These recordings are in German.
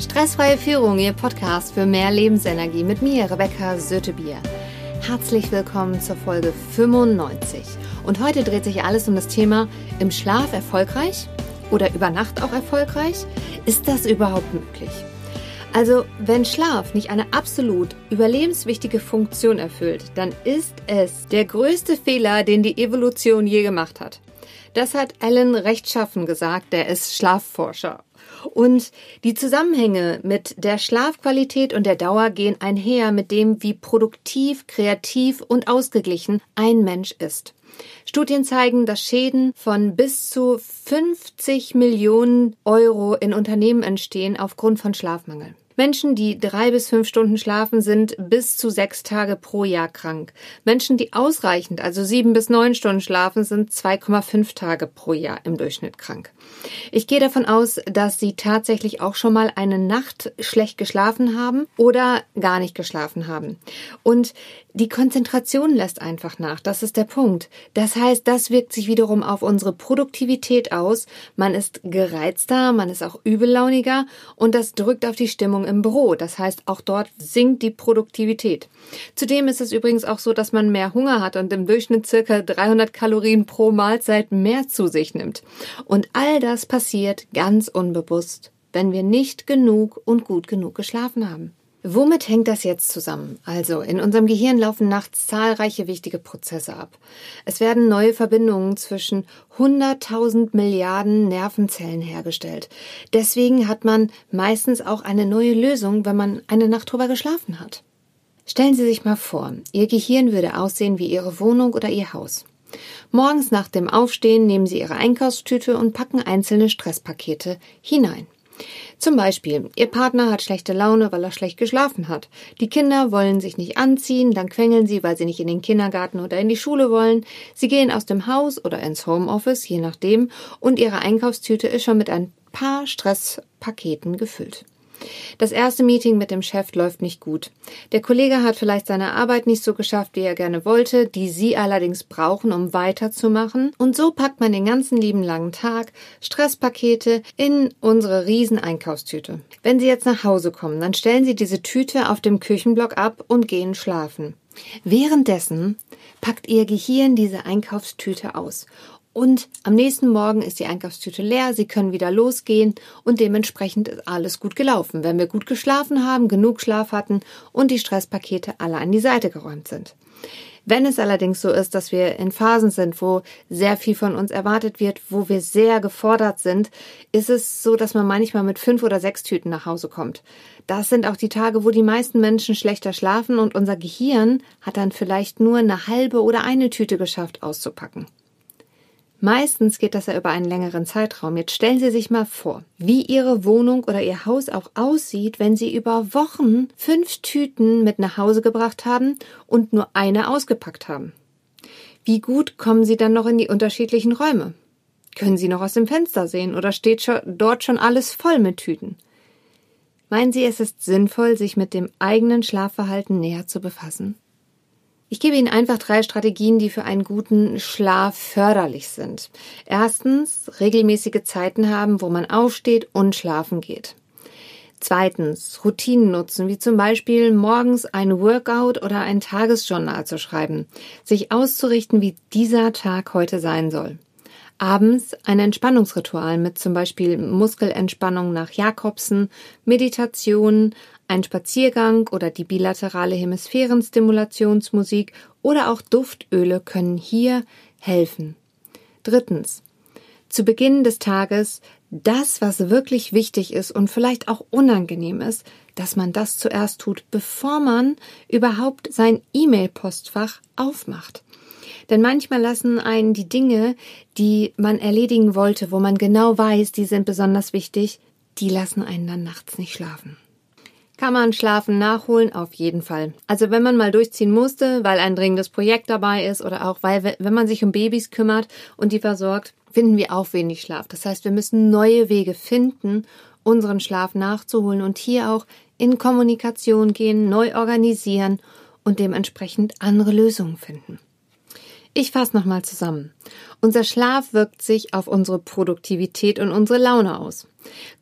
Stressfreie Führung, Ihr Podcast für mehr Lebensenergie mit mir, Rebecca Sötebier. Herzlich willkommen zur Folge 95. Und heute dreht sich alles um das Thema im Schlaf erfolgreich oder über Nacht auch erfolgreich? Ist das überhaupt möglich? Also, wenn Schlaf nicht eine absolut überlebenswichtige Funktion erfüllt, dann ist es der größte Fehler, den die Evolution je gemacht hat. Das hat Alan Rechtschaffen gesagt, der ist Schlafforscher. Und die Zusammenhänge mit der Schlafqualität und der Dauer gehen einher mit dem, wie produktiv, kreativ und ausgeglichen ein Mensch ist. Studien zeigen, dass Schäden von bis zu 50 Millionen Euro in Unternehmen entstehen aufgrund von Schlafmangel. Menschen, die drei bis fünf Stunden schlafen, sind bis zu sechs Tage pro Jahr krank. Menschen, die ausreichend, also sieben bis neun Stunden schlafen, sind 2,5 Tage pro Jahr im Durchschnitt krank. Ich gehe davon aus, dass Sie tatsächlich auch schon mal eine Nacht schlecht geschlafen haben oder gar nicht geschlafen haben. Und die Konzentration lässt einfach nach. Das ist der Punkt. Das heißt, das wirkt sich wiederum auf unsere Produktivität aus. Man ist gereizter, man ist auch übellauniger und das drückt auf die Stimmung im Büro. Das heißt, auch dort sinkt die Produktivität. Zudem ist es übrigens auch so, dass man mehr Hunger hat und im Durchschnitt circa 300 Kalorien pro Mahlzeit mehr zu sich nimmt. Und all das passiert ganz unbewusst, wenn wir nicht genug und gut genug geschlafen haben. Womit hängt das jetzt zusammen? Also, in unserem Gehirn laufen nachts zahlreiche wichtige Prozesse ab. Es werden neue Verbindungen zwischen 100.000 Milliarden Nervenzellen hergestellt. Deswegen hat man meistens auch eine neue Lösung, wenn man eine Nacht drüber geschlafen hat. Stellen Sie sich mal vor, Ihr Gehirn würde aussehen wie Ihre Wohnung oder Ihr Haus. Morgens nach dem Aufstehen nehmen Sie Ihre Einkaufstüte und packen einzelne Stresspakete hinein. Zum Beispiel, Ihr Partner hat schlechte Laune, weil er schlecht geschlafen hat. Die Kinder wollen sich nicht anziehen, dann quengeln sie, weil sie nicht in den Kindergarten oder in die Schule wollen. Sie gehen aus dem Haus oder ins Homeoffice, je nachdem, und Ihre Einkaufstüte ist schon mit ein paar Stresspaketen gefüllt. Das erste Meeting mit dem Chef läuft nicht gut. Der Kollege hat vielleicht seine Arbeit nicht so geschafft, wie er gerne wollte, die Sie allerdings brauchen, um weiterzumachen. Und so packt man den ganzen lieben langen Tag Stresspakete in unsere riesen Einkaufstüte. Wenn Sie jetzt nach Hause kommen, dann stellen Sie diese Tüte auf dem Küchenblock ab und gehen schlafen. Währenddessen packt Ihr Gehirn diese Einkaufstüte aus und am nächsten Morgen ist die Einkaufstüte leer, Sie können wieder losgehen und dementsprechend ist alles gut gelaufen, wenn wir gut geschlafen haben, genug Schlaf hatten und die Stresspakete alle an die Seite geräumt sind. Wenn es allerdings so ist, dass wir in Phasen sind, wo sehr viel von uns erwartet wird, wo wir sehr gefordert sind, ist es so, dass man manchmal mit fünf oder sechs Tüten nach Hause kommt. Das sind auch die Tage, wo die meisten Menschen schlechter schlafen und unser Gehirn hat dann vielleicht nur eine halbe oder eine Tüte geschafft auszupacken. Meistens geht das ja über einen längeren Zeitraum. Jetzt stellen Sie sich mal vor, wie Ihre Wohnung oder Ihr Haus auch aussieht, wenn Sie über Wochen fünf Tüten mit nach Hause gebracht haben und nur eine ausgepackt haben. Wie gut kommen Sie dann noch in die unterschiedlichen Räume? Können Sie noch aus dem Fenster sehen oder steht dort schon alles voll mit Tüten? Meinen Sie, es ist sinnvoll, sich mit dem eigenen Schlafverhalten näher zu befassen? Ich gebe Ihnen einfach drei Strategien, die für einen guten Schlaf förderlich sind. Erstens, regelmäßige Zeiten haben, wo man aufsteht und schlafen geht. Zweitens, Routinen nutzen, wie zum Beispiel morgens ein Workout oder ein Tagesjournal zu schreiben, sich auszurichten, wie dieser Tag heute sein soll. Abends ein Entspannungsritual mit zum Beispiel Muskelentspannung nach Jakobsen, Meditation, ein Spaziergang oder die bilaterale Hemisphärenstimulationsmusik oder auch Duftöle können hier helfen. Drittens. Zu Beginn des Tages das, was wirklich wichtig ist und vielleicht auch unangenehm ist, dass man das zuerst tut, bevor man überhaupt sein E-Mail-Postfach aufmacht. Denn manchmal lassen einen die Dinge, die man erledigen wollte, wo man genau weiß, die sind besonders wichtig, die lassen einen dann nachts nicht schlafen. Kann man Schlafen nachholen? Auf jeden Fall. Also wenn man mal durchziehen musste, weil ein dringendes Projekt dabei ist oder auch weil, wenn man sich um Babys kümmert und die versorgt, finden wir auch wenig Schlaf. Das heißt, wir müssen neue Wege finden, unseren Schlaf nachzuholen und hier auch in Kommunikation gehen, neu organisieren und dementsprechend andere Lösungen finden. Ich fasse nochmal zusammen. Unser Schlaf wirkt sich auf unsere Produktivität und unsere Laune aus.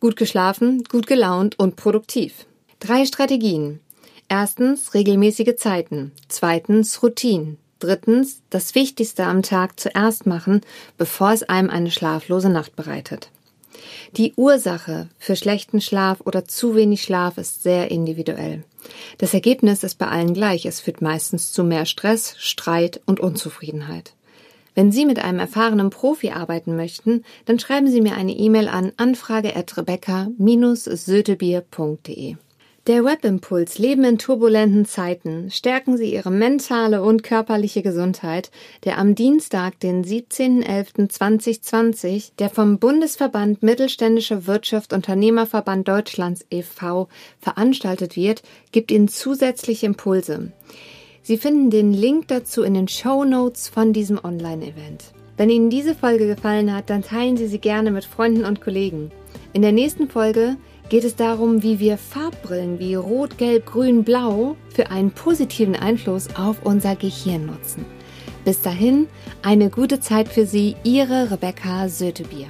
Gut geschlafen, gut gelaunt und produktiv. Drei Strategien. Erstens regelmäßige Zeiten. Zweitens Routinen. Drittens das Wichtigste am Tag zuerst machen, bevor es einem eine schlaflose Nacht bereitet. Die Ursache für schlechten Schlaf oder zu wenig Schlaf ist sehr individuell. Das Ergebnis ist bei allen gleich. Es führt meistens zu mehr Stress, Streit und Unzufriedenheit. Wenn Sie mit einem erfahrenen Profi arbeiten möchten, dann schreiben Sie mir eine E-Mail an anfrage@rebecca-sötebier.de. Der Webimpuls Leben in turbulenten Zeiten stärken Sie Ihre mentale und körperliche Gesundheit, der am Dienstag, den 17.11.2020, der vom Bundesverband Mittelständische Wirtschaft Unternehmerverband Deutschlands e.V. veranstaltet wird, gibt Ihnen zusätzliche Impulse. Sie finden den Link dazu in den Show Notes von diesem Online-Event. Wenn Ihnen diese Folge gefallen hat, dann teilen Sie sie gerne mit Freunden und Kollegen. In der nächsten Folge geht es darum, wie wir Farbbrillen wie Rot, Gelb, Grün, Blau für einen positiven Einfluss auf unser Gehirn nutzen. Bis dahin, eine gute Zeit für Sie, Ihre Rebecca Sötebier.